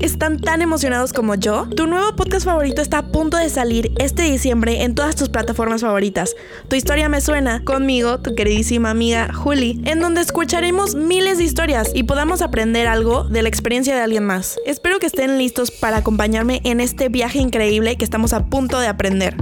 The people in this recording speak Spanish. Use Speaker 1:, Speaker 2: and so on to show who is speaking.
Speaker 1: ¿Están tan emocionados como yo? Tu nuevo podcast favorito está a punto de salir este diciembre en todas tus plataformas favoritas. Tu historia me suena conmigo, tu queridísima amiga Juli, en donde escucharemos miles de historias y podamos aprender algo de la experiencia de alguien más. Espero que estén listos para acompañarme en este viaje increíble que estamos a punto de aprender.